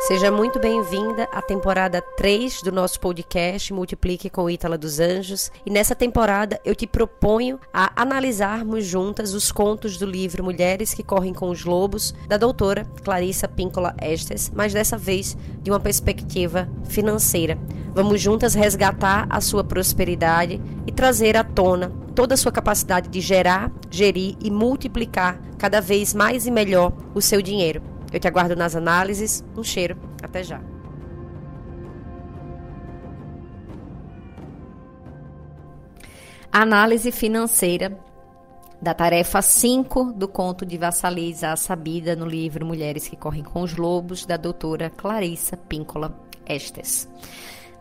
Seja muito bem-vinda à temporada 3 do nosso podcast Multiplique com Ítala dos Anjos. E nessa temporada eu te proponho a analisarmos juntas os contos do livro Mulheres que Correm com os Lobos, da doutora Clarissa Píncola Estes, mas dessa vez de uma perspectiva financeira. Vamos juntas resgatar a sua prosperidade e trazer à tona toda a sua capacidade de gerar, gerir e multiplicar cada vez mais e melhor o seu dinheiro. Eu te aguardo nas análises. Um cheiro. Até já. Análise financeira da tarefa 5 do conto de Vassaliza a Sabida no livro Mulheres que Correm com os Lobos, da doutora Clarissa Píncola Estes.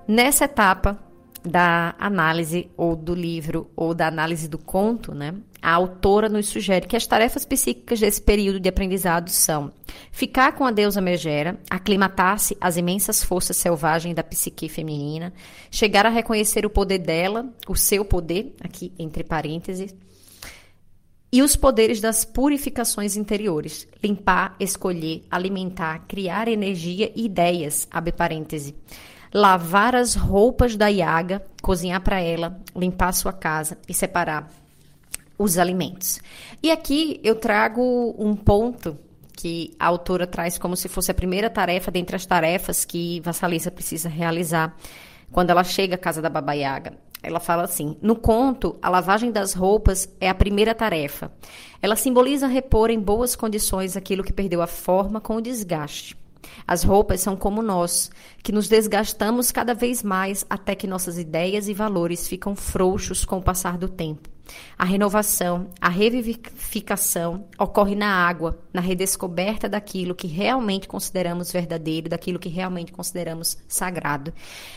Nessa etapa, da análise ou do livro ou da análise do conto, né? A autora nos sugere que as tarefas psíquicas desse período de aprendizado são ficar com a deusa Megera, aclimatar-se às imensas forças selvagens da psique feminina, chegar a reconhecer o poder dela, o seu poder, aqui entre parênteses, e os poderes das purificações interiores, limpar, escolher, alimentar, criar energia e ideias, abre parêntese lavar as roupas da Iaga, cozinhar para ela, limpar a sua casa e separar os alimentos. E aqui eu trago um ponto que a autora traz como se fosse a primeira tarefa dentre as tarefas que Vassalisa precisa realizar quando ela chega à casa da Baba Yaga. Ela fala assim: no conto, a lavagem das roupas é a primeira tarefa. Ela simboliza repor em boas condições aquilo que perdeu a forma com o desgaste. As roupas são como nós, que nos desgastamos cada vez mais até que nossas ideias e valores ficam frouxos com o passar do tempo. A renovação, a revivificação ocorre na água, na redescoberta daquilo que realmente consideramos verdadeiro, daquilo que realmente consideramos sagrado.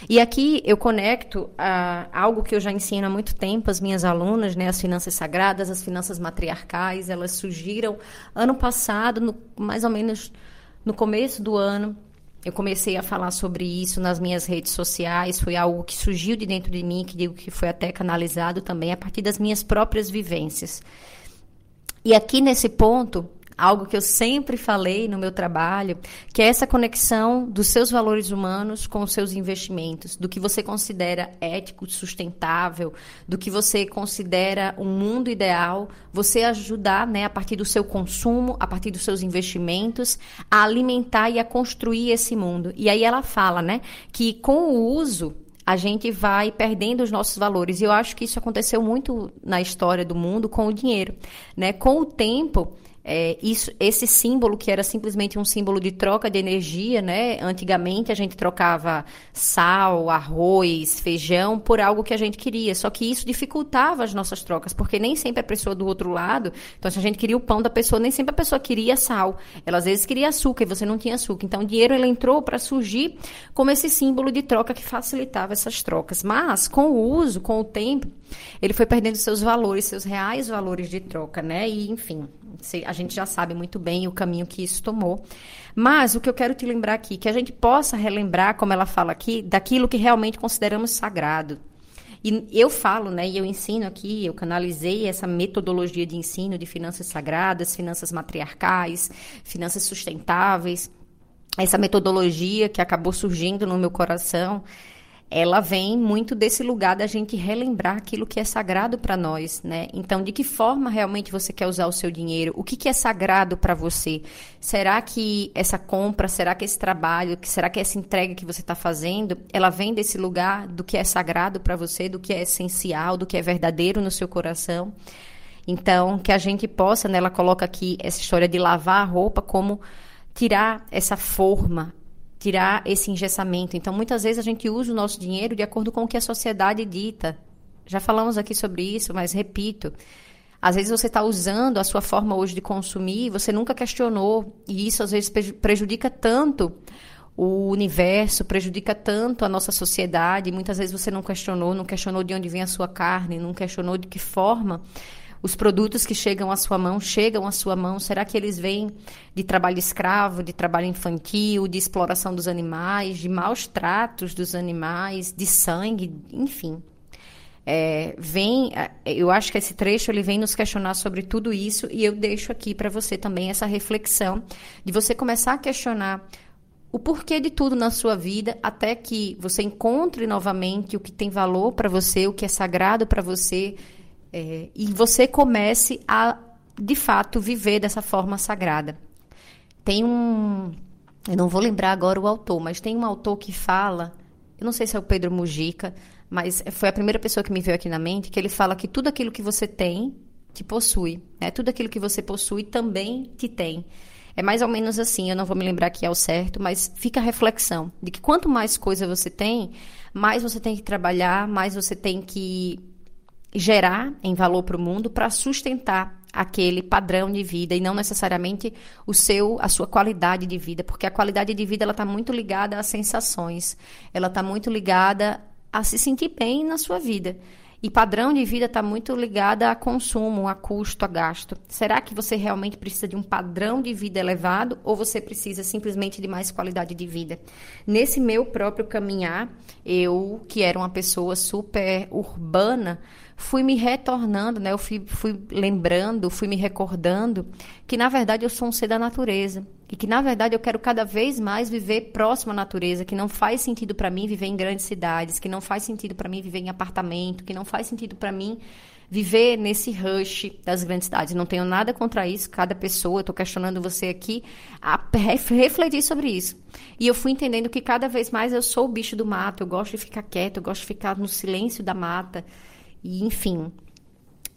E aqui eu conecto a algo que eu já ensino há muito tempo às minhas alunas, né, as finanças sagradas, as finanças matriarcais, elas surgiram ano passado, no, mais ou menos no começo do ano, eu comecei a falar sobre isso nas minhas redes sociais, foi algo que surgiu de dentro de mim, que digo que foi até canalizado também a partir das minhas próprias vivências. E aqui nesse ponto, algo que eu sempre falei no meu trabalho, que é essa conexão dos seus valores humanos com os seus investimentos, do que você considera ético, sustentável, do que você considera um mundo ideal, você ajudar, né, a partir do seu consumo, a partir dos seus investimentos, a alimentar e a construir esse mundo. E aí ela fala, né, que com o uso a gente vai perdendo os nossos valores. E eu acho que isso aconteceu muito na história do mundo com o dinheiro, né? Com o tempo, é, isso, esse símbolo que era simplesmente um símbolo de troca de energia, né? Antigamente a gente trocava sal, arroz, feijão por algo que a gente queria. Só que isso dificultava as nossas trocas, porque nem sempre a pessoa do outro lado. Então, se a gente queria o pão da pessoa, nem sempre a pessoa queria sal. Ela às vezes queria açúcar e você não tinha açúcar. Então, o dinheiro ele entrou para surgir como esse símbolo de troca que facilitava essas trocas. Mas com o uso, com o tempo, ele foi perdendo seus valores, seus reais valores de troca, né? E enfim, a gente já sabe muito bem o caminho que isso tomou. Mas o que eu quero te lembrar aqui, que a gente possa relembrar, como ela fala aqui, daquilo que realmente consideramos sagrado. E eu falo, né, e eu ensino aqui, eu canalizei essa metodologia de ensino de finanças sagradas, finanças matriarcais, finanças sustentáveis, essa metodologia que acabou surgindo no meu coração ela vem muito desse lugar da gente relembrar aquilo que é sagrado para nós, né? Então, de que forma realmente você quer usar o seu dinheiro? O que, que é sagrado para você? Será que essa compra, será que esse trabalho, será que essa entrega que você está fazendo, ela vem desse lugar do que é sagrado para você, do que é essencial, do que é verdadeiro no seu coração? Então, que a gente possa, né, ela coloca aqui essa história de lavar a roupa como tirar essa forma, tirar esse engessamento. Então, muitas vezes a gente usa o nosso dinheiro de acordo com o que a sociedade dita. Já falamos aqui sobre isso, mas repito. Às vezes você está usando a sua forma hoje de consumir, você nunca questionou, e isso às vezes prejudica tanto o universo, prejudica tanto a nossa sociedade. Muitas vezes você não questionou, não questionou de onde vem a sua carne, não questionou de que forma os produtos que chegam à sua mão chegam à sua mão? Será que eles vêm de trabalho escravo, de trabalho infantil, de exploração dos animais, de maus tratos dos animais, de sangue, enfim? É, vem, é, eu acho que esse trecho ele vem nos questionar sobre tudo isso e eu deixo aqui para você também essa reflexão de você começar a questionar o porquê de tudo na sua vida até que você encontre novamente o que tem valor para você, o que é sagrado para você é, e você comece a de fato viver dessa forma sagrada. Tem um, eu não vou lembrar agora o autor, mas tem um autor que fala, eu não sei se é o Pedro Mujica, mas foi a primeira pessoa que me veio aqui na mente, que ele fala que tudo aquilo que você tem te possui, né? Tudo aquilo que você possui também te tem. É mais ou menos assim, eu não vou me lembrar que é o certo, mas fica a reflexão de que quanto mais coisa você tem, mais você tem que trabalhar, mais você tem que gerar em valor para o mundo para sustentar aquele padrão de vida e não necessariamente o seu a sua qualidade de vida porque a qualidade de vida ela está muito ligada às sensações ela está muito ligada a se sentir bem na sua vida e padrão de vida está muito ligado a consumo, a custo, a gasto. Será que você realmente precisa de um padrão de vida elevado ou você precisa simplesmente de mais qualidade de vida? Nesse meu próprio caminhar, eu, que era uma pessoa super urbana, fui me retornando, né? Eu fui, fui lembrando, fui me recordando que na verdade eu sou um ser da natureza e que na verdade eu quero cada vez mais viver próximo à natureza, que não faz sentido para mim viver em grandes cidades, que não faz sentido para mim viver em apartamento, que não faz sentido para mim viver nesse rush das grandes cidades. Não tenho nada contra isso, cada pessoa, estou questionando você aqui a refletir sobre isso. E eu fui entendendo que cada vez mais eu sou o bicho do mato, eu gosto de ficar quieto, eu gosto de ficar no silêncio da mata. E, enfim.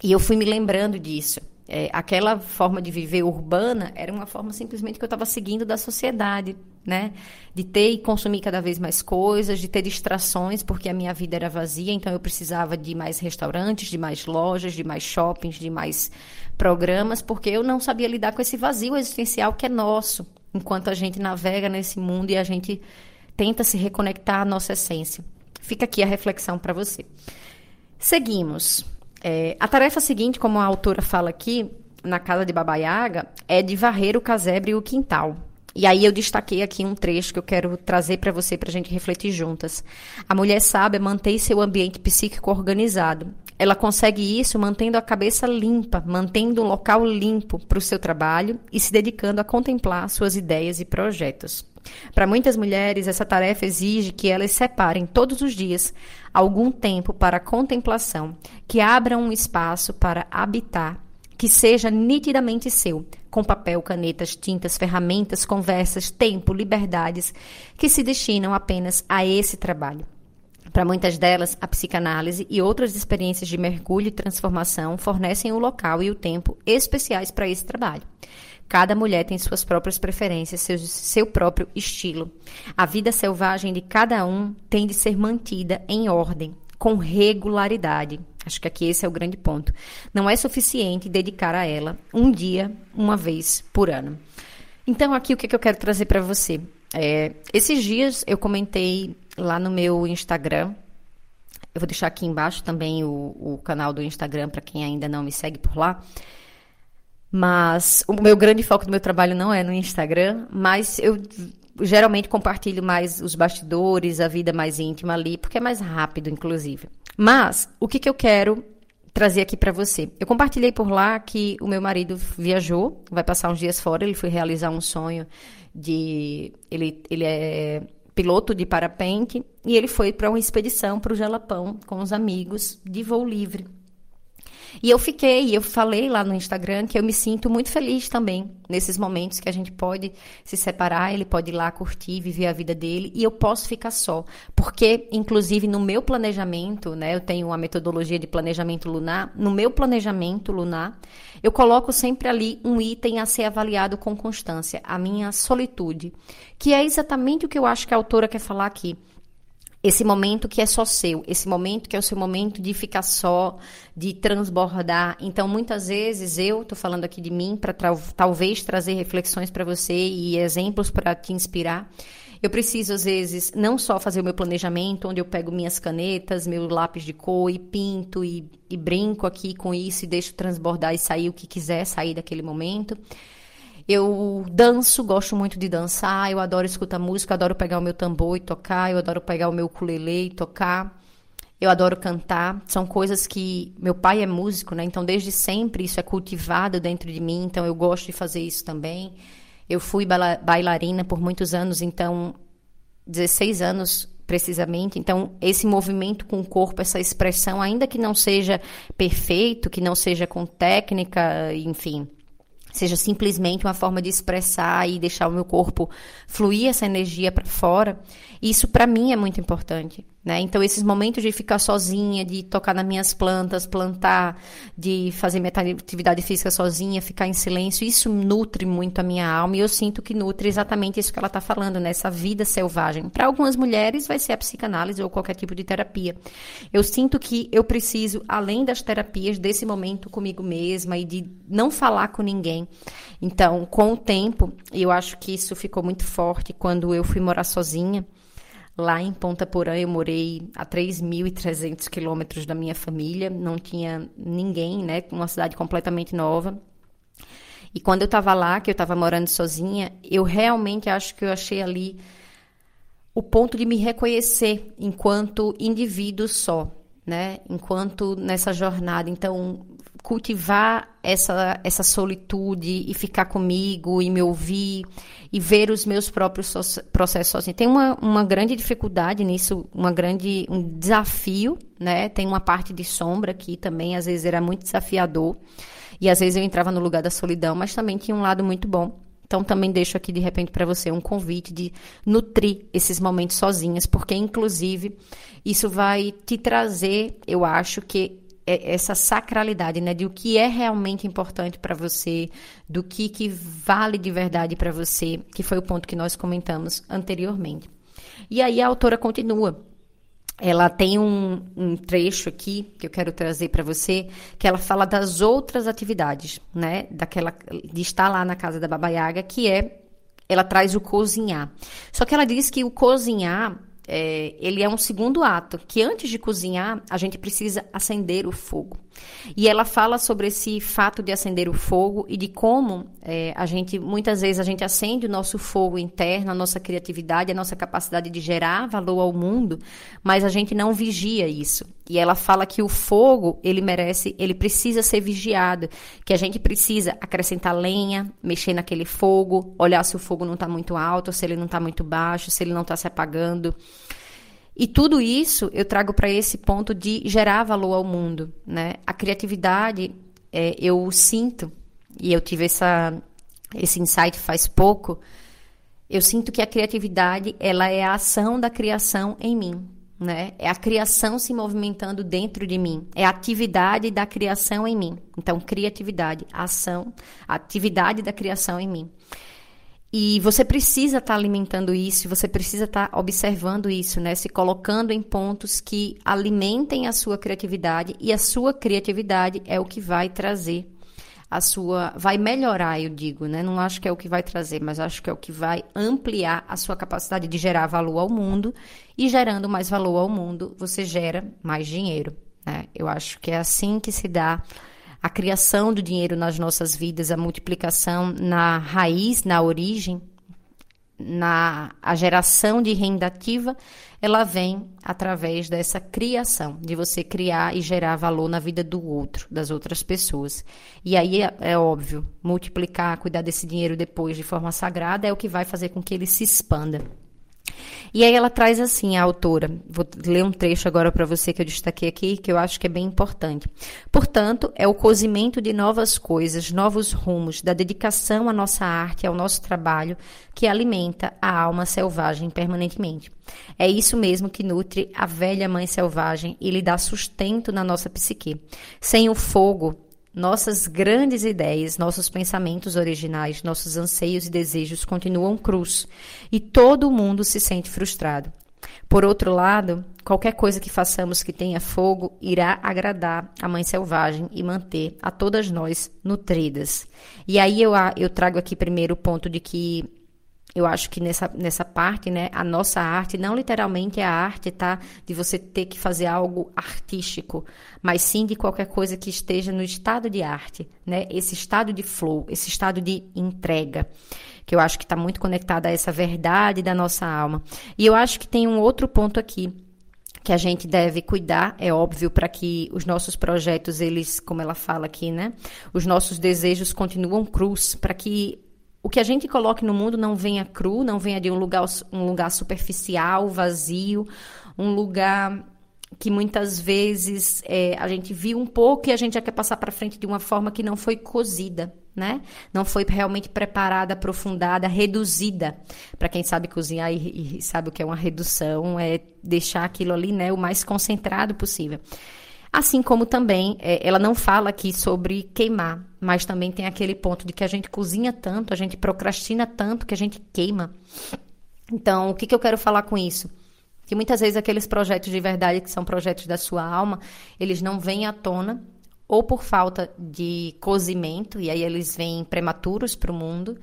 E eu fui me lembrando disso. É, aquela forma de viver urbana era uma forma simplesmente que eu estava seguindo da sociedade, né? De ter e consumir cada vez mais coisas, de ter distrações, porque a minha vida era vazia, então eu precisava de mais restaurantes, de mais lojas, de mais shoppings, de mais programas, porque eu não sabia lidar com esse vazio existencial que é nosso, enquanto a gente navega nesse mundo e a gente tenta se reconectar à nossa essência. Fica aqui a reflexão para você. Seguimos. É, a tarefa seguinte, como a autora fala aqui, na casa de Babaiaga, é de varrer o casebre e o quintal. E aí eu destaquei aqui um trecho que eu quero trazer para você para a gente refletir juntas. A mulher sábia mantém seu ambiente psíquico organizado. Ela consegue isso mantendo a cabeça limpa, mantendo um local limpo para o seu trabalho e se dedicando a contemplar suas ideias e projetos. Para muitas mulheres, essa tarefa exige que elas separem todos os dias algum tempo para contemplação, que abram um espaço para habitar, que seja nitidamente seu, com papel, canetas, tintas, ferramentas, conversas, tempo, liberdades, que se destinam apenas a esse trabalho. Para muitas delas, a psicanálise e outras experiências de mergulho e transformação fornecem o local e o tempo especiais para esse trabalho. Cada mulher tem suas próprias preferências, seu, seu próprio estilo. A vida selvagem de cada um tem de ser mantida em ordem, com regularidade. Acho que aqui esse é o grande ponto. Não é suficiente dedicar a ela um dia, uma vez por ano. Então, aqui o que, é que eu quero trazer para você? É, esses dias eu comentei lá no meu Instagram. Eu vou deixar aqui embaixo também o, o canal do Instagram para quem ainda não me segue por lá. Mas o meu grande foco do meu trabalho não é no Instagram, mas eu geralmente compartilho mais os bastidores, a vida mais íntima ali, porque é mais rápido, inclusive. Mas o que, que eu quero trazer aqui para você? Eu compartilhei por lá que o meu marido viajou, vai passar uns dias fora, ele foi realizar um sonho de ele ele é piloto de parapente e ele foi para uma expedição para o Jalapão com os amigos de voo livre. E eu fiquei, eu falei lá no Instagram que eu me sinto muito feliz também nesses momentos que a gente pode se separar, ele pode ir lá curtir, viver a vida dele e eu posso ficar só, porque inclusive no meu planejamento, né, eu tenho uma metodologia de planejamento lunar, no meu planejamento lunar, eu coloco sempre ali um item a ser avaliado com constância, a minha solitude, que é exatamente o que eu acho que a autora quer falar aqui esse momento que é só seu, esse momento que é o seu momento de ficar só, de transbordar. Então, muitas vezes eu estou falando aqui de mim para talvez trazer reflexões para você e exemplos para te inspirar. Eu preciso, às vezes, não só fazer o meu planejamento, onde eu pego minhas canetas, meu lápis de cor e pinto e, e brinco aqui com isso e deixo transbordar e sair o que quiser sair daquele momento. Eu danço, gosto muito de dançar, eu adoro escutar música, adoro pegar o meu tambor e tocar, eu adoro pegar o meu ukulele e tocar. Eu adoro cantar, são coisas que meu pai é músico, né? Então desde sempre isso é cultivado dentro de mim, então eu gosto de fazer isso também. Eu fui bailarina por muitos anos, então 16 anos precisamente. Então, esse movimento com o corpo, essa expressão, ainda que não seja perfeito, que não seja com técnica, enfim, seja simplesmente uma forma de expressar e deixar o meu corpo fluir essa energia para fora, isso para mim é muito importante. Né? Então, esses momentos de ficar sozinha, de tocar nas minhas plantas, plantar, de fazer minha atividade física sozinha, ficar em silêncio, isso nutre muito a minha alma e eu sinto que nutre exatamente isso que ela está falando, né? essa vida selvagem. Para algumas mulheres, vai ser a psicanálise ou qualquer tipo de terapia. Eu sinto que eu preciso, além das terapias, desse momento comigo mesma e de não falar com ninguém. Então, com o tempo, eu acho que isso ficou muito forte quando eu fui morar sozinha. Lá em Ponta Porã eu morei a 3.300 quilômetros da minha família, não tinha ninguém, né? Uma cidade completamente nova. E quando eu estava lá, que eu estava morando sozinha, eu realmente acho que eu achei ali o ponto de me reconhecer enquanto indivíduo só, né? Enquanto nessa jornada. Então, cultivar essa, essa solitude e ficar comigo e me ouvir e ver os meus próprios processos sozinho. Tem uma, uma grande dificuldade nisso, uma grande, um desafio, né? Tem uma parte de sombra aqui também, às vezes era muito desafiador. E às vezes eu entrava no lugar da solidão, mas também tinha um lado muito bom. Então também deixo aqui de repente para você um convite de nutrir esses momentos sozinhas, porque inclusive isso vai te trazer, eu acho que essa sacralidade, né, de o que é realmente importante para você, do que que vale de verdade para você, que foi o ponto que nós comentamos anteriormente. E aí a autora continua. Ela tem um, um trecho aqui que eu quero trazer para você, que ela fala das outras atividades, né, daquela de estar lá na casa da Baba Yaga, que é ela traz o cozinhar. Só que ela diz que o cozinhar é, ele é um segundo ato, que antes de cozinhar, a gente precisa acender o fogo. E ela fala sobre esse fato de acender o fogo e de como é, a gente, muitas vezes, a gente acende o nosso fogo interno, a nossa criatividade, a nossa capacidade de gerar valor ao mundo, mas a gente não vigia isso. E ela fala que o fogo, ele merece, ele precisa ser vigiado, que a gente precisa acrescentar lenha, mexer naquele fogo, olhar se o fogo não está muito alto, se ele não está muito baixo, se ele não está se apagando. E tudo isso eu trago para esse ponto de gerar valor ao mundo, né? A criatividade, é, eu sinto, e eu tive essa, esse insight faz pouco, eu sinto que a criatividade, ela é a ação da criação em mim, né? É a criação se movimentando dentro de mim, é a atividade da criação em mim. Então, criatividade, ação, atividade da criação em mim. E você precisa estar tá alimentando isso, você precisa estar tá observando isso, né? Se colocando em pontos que alimentem a sua criatividade e a sua criatividade é o que vai trazer a sua, vai melhorar, eu digo, né? Não acho que é o que vai trazer, mas acho que é o que vai ampliar a sua capacidade de gerar valor ao mundo e gerando mais valor ao mundo, você gera mais dinheiro, né? Eu acho que é assim que se dá a criação do dinheiro nas nossas vidas, a multiplicação na raiz, na origem, na a geração de renda ativa, ela vem através dessa criação, de você criar e gerar valor na vida do outro, das outras pessoas. E aí é, é óbvio, multiplicar, cuidar desse dinheiro depois de forma sagrada é o que vai fazer com que ele se expanda. E aí ela traz assim a autora, vou ler um trecho agora para você que eu destaquei aqui, que eu acho que é bem importante. Portanto, é o cozimento de novas coisas, novos rumos, da dedicação à nossa arte, ao nosso trabalho, que alimenta a alma selvagem permanentemente. É isso mesmo que nutre a velha mãe selvagem e lhe dá sustento na nossa psique. Sem o fogo, nossas grandes ideias, nossos pensamentos originais, nossos anseios e desejos continuam crus e todo mundo se sente frustrado. Por outro lado, qualquer coisa que façamos que tenha fogo irá agradar a mãe selvagem e manter a todas nós nutridas. E aí eu, eu trago aqui primeiro o ponto de que eu acho que nessa, nessa parte, né, a nossa arte, não literalmente é a arte, tá? De você ter que fazer algo artístico, mas sim de qualquer coisa que esteja no estado de arte, né? Esse estado de flow, esse estado de entrega, que eu acho que está muito conectado a essa verdade da nossa alma. E eu acho que tem um outro ponto aqui, que a gente deve cuidar, é óbvio, para que os nossos projetos, eles, como ela fala aqui, né? Os nossos desejos continuam cruz, para que o que a gente coloque no mundo não venha cru, não venha de um lugar, um lugar superficial, vazio, um lugar que muitas vezes é, a gente viu um pouco e a gente já quer passar para frente de uma forma que não foi cozida, né? Não foi realmente preparada, aprofundada, reduzida. Para quem sabe cozinhar e, e, sabe o que é uma redução, é deixar aquilo ali, né, o mais concentrado possível. Assim como também, é, ela não fala aqui sobre queimar, mas também tem aquele ponto de que a gente cozinha tanto, a gente procrastina tanto que a gente queima. Então, o que, que eu quero falar com isso? Que muitas vezes aqueles projetos de verdade, que são projetos da sua alma, eles não vêm à tona, ou por falta de cozimento, e aí eles vêm prematuros para o mundo,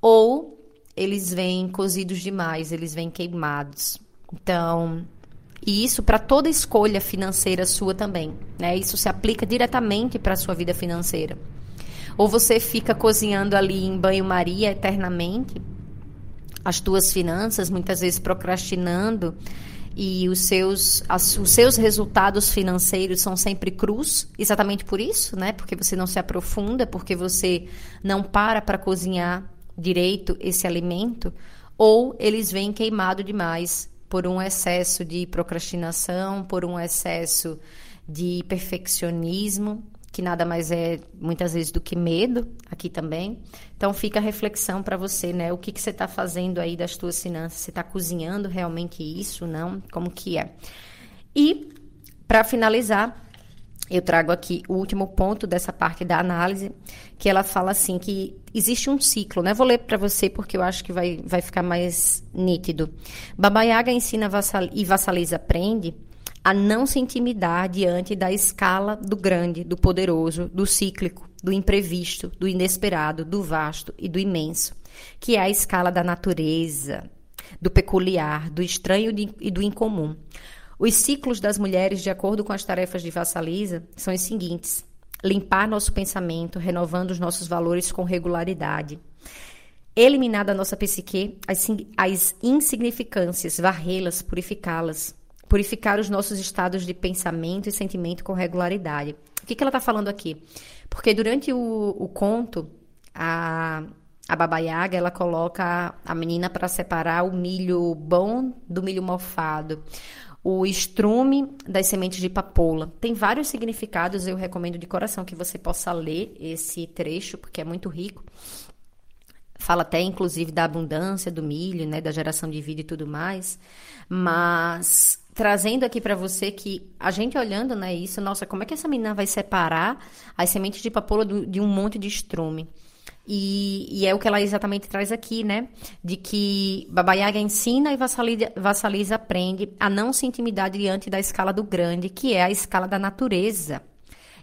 ou eles vêm cozidos demais, eles vêm queimados. Então, e isso para toda escolha financeira sua também, né? Isso se aplica diretamente para a sua vida financeira. Ou você fica cozinhando ali em banho-maria eternamente, as tuas finanças, muitas vezes procrastinando, e os seus, as, os seus resultados financeiros são sempre crus, exatamente por isso, né? Porque você não se aprofunda, porque você não para para cozinhar direito esse alimento, ou eles vêm queimado demais por um excesso de procrastinação, por um excesso de perfeccionismo, que nada mais é muitas vezes do que medo aqui também. Então fica a reflexão para você, né? O que, que você está fazendo aí das suas finanças? Você está cozinhando realmente isso? Não? Como que é? E para finalizar, eu trago aqui o último ponto dessa parte da análise, que ela fala assim que existe um ciclo, né? Vou ler para você porque eu acho que vai, vai ficar mais nítido. Baba Yaga ensina vassal, e vassaliza aprende a não se intimidar diante da escala do grande, do poderoso, do cíclico, do imprevisto, do inesperado, do vasto e do imenso, que é a escala da natureza, do peculiar, do estranho e do incomum. Os ciclos das mulheres, de acordo com as tarefas de Vassalisa, são os seguintes: limpar nosso pensamento, renovando os nossos valores com regularidade. Eliminar da nossa psique as, as insignificâncias, varrê-las, purificá-las, purificar os nossos estados de pensamento e sentimento com regularidade. O que, que ela está falando aqui? Porque durante o, o conto, a, a Baba Yaga, ela coloca a menina para separar o milho bom do milho mofado. O estrume das sementes de papoula. Tem vários significados, eu recomendo de coração que você possa ler esse trecho, porque é muito rico. Fala até, inclusive, da abundância do milho, né, da geração de vida e tudo mais. Mas trazendo aqui para você que a gente olhando, né, isso, nossa, como é que essa menina vai separar as sementes de papoula do, de um monte de estrume? E, e, é o que ela exatamente traz aqui, né? De que Baba Yaga ensina e Vassaliza, aprende a não se intimidar diante da escala do grande, que é a escala da natureza.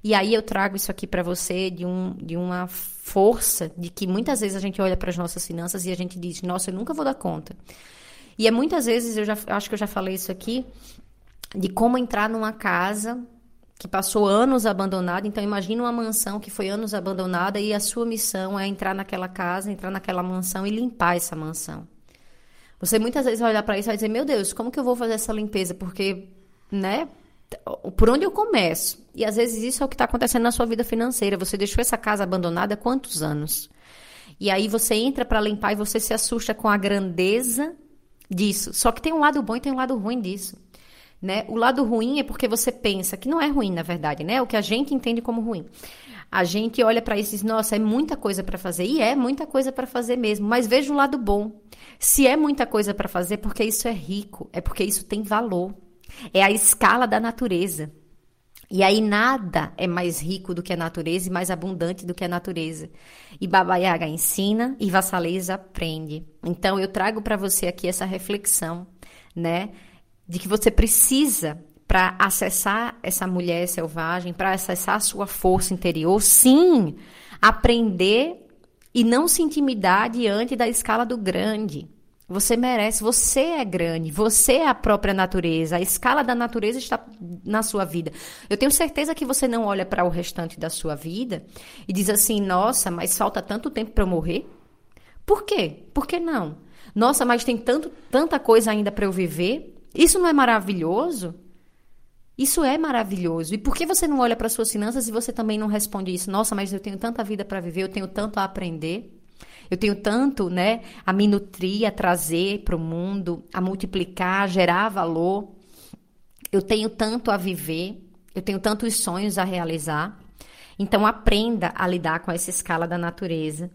E aí eu trago isso aqui para você de, um, de uma força de que muitas vezes a gente olha para as nossas finanças e a gente diz, nossa, eu nunca vou dar conta. E é muitas vezes, eu já acho que eu já falei isso aqui, de como entrar numa casa que passou anos abandonada. Então, imagine uma mansão que foi anos abandonada e a sua missão é entrar naquela casa, entrar naquela mansão e limpar essa mansão. Você muitas vezes vai olhar para isso e vai dizer: Meu Deus, como que eu vou fazer essa limpeza? Porque, né? Por onde eu começo? E às vezes isso é o que está acontecendo na sua vida financeira. Você deixou essa casa abandonada há quantos anos? E aí você entra para limpar e você se assusta com a grandeza disso. Só que tem um lado bom e tem um lado ruim disso. Né? O lado ruim é porque você pensa que não é ruim, na verdade, né? O que a gente entende como ruim. A gente olha para isso e diz: "Nossa, é muita coisa para fazer". E é muita coisa para fazer mesmo, mas veja o lado bom. Se é muita coisa para fazer, porque isso é rico, é porque isso tem valor. É a escala da natureza. E aí nada é mais rico do que a natureza e mais abundante do que a natureza. E Baba Yaga ensina e Vassaleza aprende. Então eu trago para você aqui essa reflexão, né, de que você precisa para acessar essa mulher selvagem, para acessar a sua força interior, sim, aprender e não se intimidar diante da escala do grande. Você merece, você é grande, você é a própria natureza, a escala da natureza está na sua vida. Eu tenho certeza que você não olha para o restante da sua vida e diz assim: nossa, mas falta tanto tempo para eu morrer? Por quê? Por que não? Nossa, mas tem tanto, tanta coisa ainda para eu viver. Isso não é maravilhoso? Isso é maravilhoso. E por que você não olha para suas finanças e você também não responde isso? Nossa, mas eu tenho tanta vida para viver, eu tenho tanto a aprender. Eu tenho tanto, né, a me nutrir, a trazer para o mundo, a multiplicar, a gerar valor. Eu tenho tanto a viver, eu tenho tantos sonhos a realizar. Então aprenda a lidar com essa escala da natureza.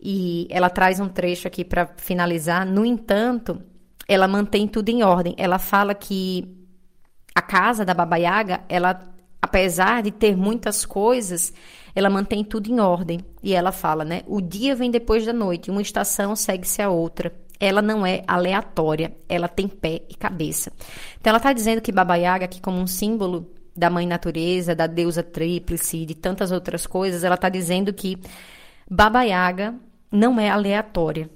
E ela traz um trecho aqui para finalizar. No entanto, ela mantém tudo em ordem. Ela fala que a casa da Baba Yaga, ela, apesar de ter muitas coisas, ela mantém tudo em ordem. E ela fala, né? O dia vem depois da noite, uma estação segue-se a outra. Ela não é aleatória, ela tem pé e cabeça. Então ela está dizendo que Baba Yaga, aqui como um símbolo da mãe natureza, da deusa tríplice e de tantas outras coisas, ela está dizendo que Baba Yaga não é aleatória.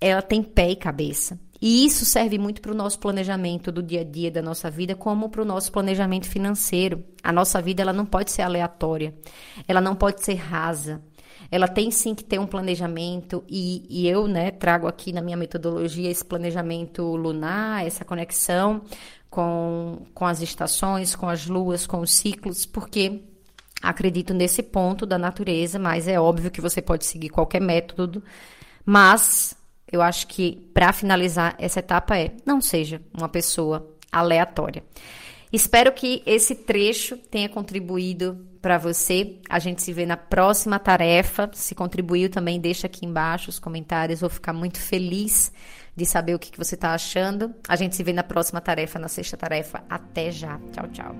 Ela tem pé e cabeça. E isso serve muito para o nosso planejamento do dia a dia da nossa vida, como para o nosso planejamento financeiro. A nossa vida ela não pode ser aleatória, ela não pode ser rasa. Ela tem sim que ter um planejamento, e, e eu né, trago aqui na minha metodologia esse planejamento lunar, essa conexão com, com as estações, com as luas, com os ciclos, porque acredito nesse ponto da natureza, mas é óbvio que você pode seguir qualquer método, mas eu acho que para finalizar essa etapa é não seja uma pessoa aleatória. Espero que esse trecho tenha contribuído para você. A gente se vê na próxima tarefa. Se contribuiu também, deixa aqui embaixo os comentários. Vou ficar muito feliz de saber o que, que você está achando. A gente se vê na próxima tarefa, na sexta tarefa. Até já. Tchau, tchau.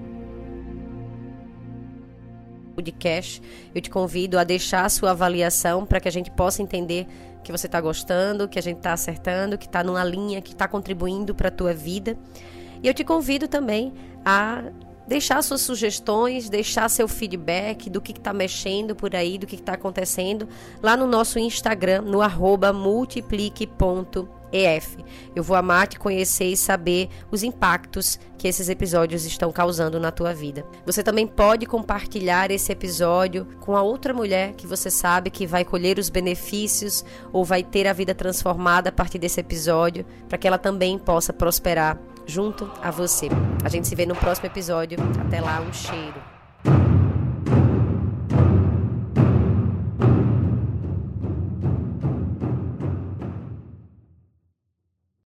Podcast, eu te convido a deixar a sua avaliação para que a gente possa entender que você está gostando, que a gente está acertando, que está numa linha que está contribuindo para a tua vida. E eu te convido também a deixar suas sugestões, deixar seu feedback do que está mexendo por aí, do que está acontecendo lá no nosso Instagram, no arroba multiplique.ef. Eu vou amar te conhecer e saber os impactos que esses episódios estão causando na tua vida. Você também pode compartilhar esse episódio com a outra mulher que você sabe que vai colher os benefícios ou vai ter a vida transformada a partir desse episódio, para que ela também possa prosperar junto a você. A gente se vê no próximo episódio. Até lá, um cheiro.